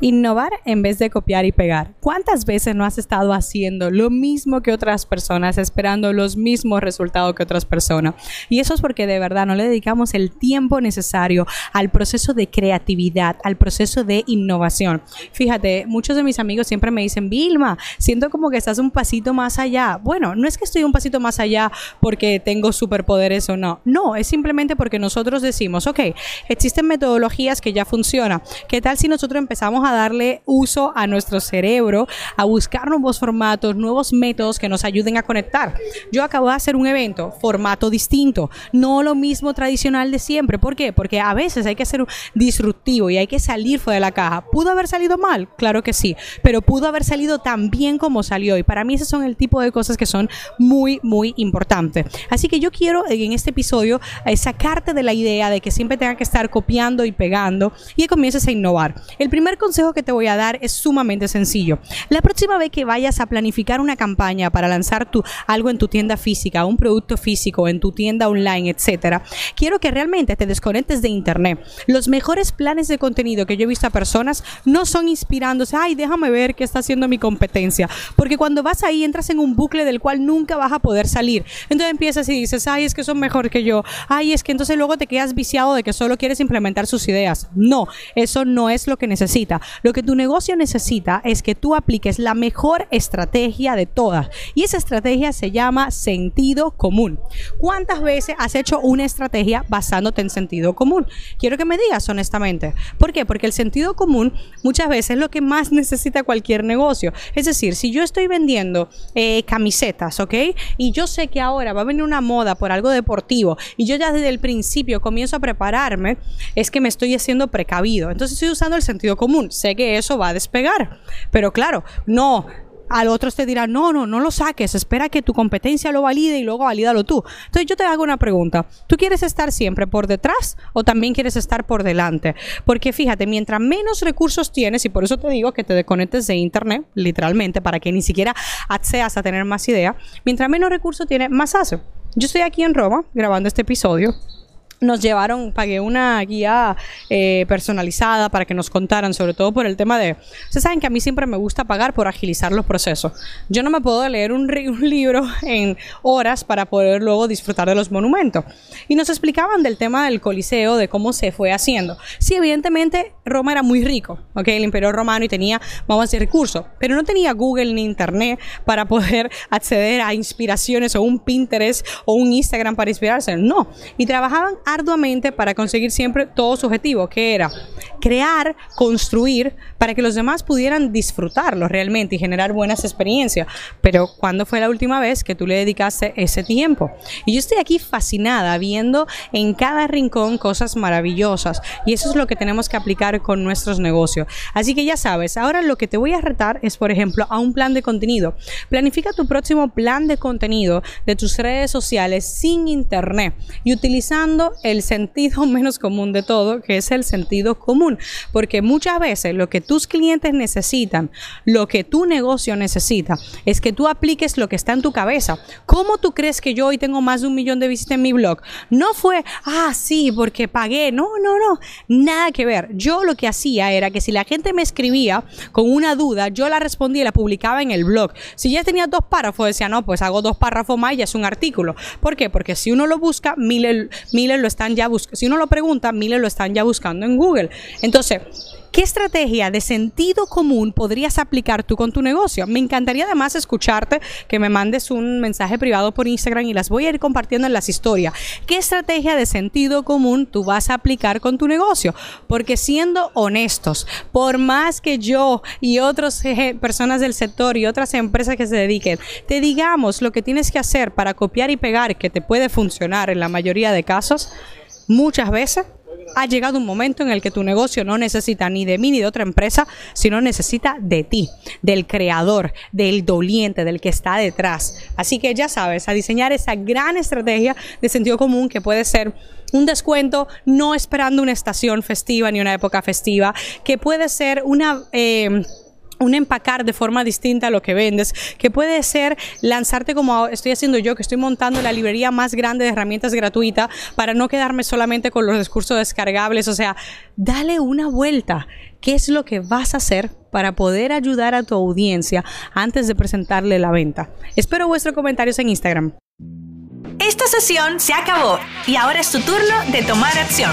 Innovar en vez de copiar y pegar. ¿Cuántas veces no has estado haciendo lo mismo que otras personas, esperando los mismos resultados que otras personas? Y eso es porque de verdad no le dedicamos el tiempo necesario al proceso de creatividad, al proceso de innovación. Fíjate, muchos de mis amigos siempre me dicen, Vilma, siento como que estás un pasito más allá. Bueno, no es que estoy un pasito más allá porque tengo superpoderes o no. No, es simplemente porque nosotros decimos, ok, existen metodologías que ya funcionan. ¿Qué tal si nosotros empezamos a darle uso a nuestro cerebro, a buscar nuevos formatos, nuevos métodos que nos ayuden a conectar. Yo acabo de hacer un evento, formato distinto, no lo mismo tradicional de siempre. ¿Por qué? Porque a veces hay que ser disruptivo y hay que salir fuera de la caja. ¿Pudo haber salido mal? Claro que sí, pero pudo haber salido tan bien como salió. Y para mí esos son el tipo de cosas que son muy, muy importantes. Así que yo quiero en este episodio eh, sacarte de la idea de que siempre tenga que estar copiando y pegando y que comiences a innovar. El primer consejo que te voy a dar es sumamente sencillo. La próxima vez que vayas a planificar una campaña para lanzar tu, algo en tu tienda física, un producto físico, en tu tienda online, etcétera, quiero que realmente te desconectes de internet. Los mejores planes de contenido que yo he visto a personas no son inspirándose, ay, déjame ver qué está haciendo mi competencia, porque cuando vas ahí entras en un bucle del cual nunca vas a poder salir. Entonces empiezas y dices, ay, es que son mejor que yo, ay, es que entonces luego te quedas viciado de que solo quieres implementar sus ideas. No, eso no es lo que necesita. Lo que tu negocio necesita es que tú apliques la mejor estrategia de todas. Y esa estrategia se llama sentido común. ¿Cuántas veces has hecho una estrategia basándote en sentido común? Quiero que me digas honestamente. ¿Por qué? Porque el sentido común muchas veces es lo que más necesita cualquier negocio. Es decir, si yo estoy vendiendo eh, camisetas, ¿ok? Y yo sé que ahora va a venir una moda por algo deportivo y yo ya desde el principio comienzo a prepararme, es que me estoy haciendo precavido. Entonces estoy usando el sentido común que eso va a despegar. Pero claro, no, al otro te dirá, no, no, no lo saques, espera que tu competencia lo valide y luego valídalo tú. Entonces yo te hago una pregunta, ¿tú quieres estar siempre por detrás o también quieres estar por delante? Porque fíjate, mientras menos recursos tienes, y por eso te digo que te desconectes de Internet, literalmente, para que ni siquiera accedas a tener más idea, mientras menos recursos tienes, más hace. Yo estoy aquí en Roma grabando este episodio nos llevaron, pagué una guía eh, personalizada para que nos contaran, sobre todo por el tema de, ustedes saben que a mí siempre me gusta pagar por agilizar los procesos. Yo no me puedo leer un, un, libro en horas para poder luego disfrutar de los monumentos. Y nos explicaban del tema del Coliseo, de cómo se fue haciendo. Sí, evidentemente Roma era muy rico, ¿ok? El imperio romano y tenía, vamos a decir, recursos, pero no tenía Google ni Internet para poder acceder a inspiraciones o un Pinterest o un Instagram para inspirarse. No. Y trabajaban arduamente para conseguir siempre todo su objetivo, que era crear, construir, para que los demás pudieran disfrutarlo realmente y generar buenas experiencias. Pero ¿cuándo fue la última vez que tú le dedicaste ese tiempo? Y yo estoy aquí fascinada viendo en cada rincón cosas maravillosas y eso es lo que tenemos que aplicar con nuestros negocios. Así que ya sabes, ahora lo que te voy a retar es, por ejemplo, a un plan de contenido. Planifica tu próximo plan de contenido de tus redes sociales sin internet y utilizando el sentido menos común de todo, que es el sentido común. Porque muchas veces lo que tus clientes necesitan, lo que tu negocio necesita, es que tú apliques lo que está en tu cabeza. ¿Cómo tú crees que yo hoy tengo más de un millón de visitas en mi blog? No fue, ah, sí, porque pagué. No, no, no. Nada que ver. Yo lo que hacía era que si la gente me escribía con una duda, yo la respondía y la publicaba en el blog. Si ya tenía dos párrafos, decía, no, pues hago dos párrafos más y ya es un artículo. ¿Por qué? Porque si uno lo busca, miles, miles lo están ya buscando. Si uno lo pregunta, miles lo están ya buscando en Google. Entonces, ¿Qué estrategia de sentido común podrías aplicar tú con tu negocio? Me encantaría además escucharte, que me mandes un mensaje privado por Instagram y las voy a ir compartiendo en las historias. ¿Qué estrategia de sentido común tú vas a aplicar con tu negocio? Porque siendo honestos, por más que yo y otras personas del sector y otras empresas que se dediquen, te digamos lo que tienes que hacer para copiar y pegar que te puede funcionar en la mayoría de casos, muchas veces ha llegado un momento en el que tu negocio no necesita ni de mí ni de otra empresa, sino necesita de ti, del creador, del doliente, del que está detrás. Así que ya sabes, a diseñar esa gran estrategia de sentido común que puede ser un descuento no esperando una estación festiva ni una época festiva, que puede ser una... Eh, un empacar de forma distinta a lo que vendes, que puede ser lanzarte como estoy haciendo yo, que estoy montando la librería más grande de herramientas gratuita para no quedarme solamente con los discursos descargables, o sea, dale una vuelta. ¿Qué es lo que vas a hacer para poder ayudar a tu audiencia antes de presentarle la venta? Espero vuestros comentarios en Instagram. Esta sesión se acabó y ahora es tu turno de tomar acción.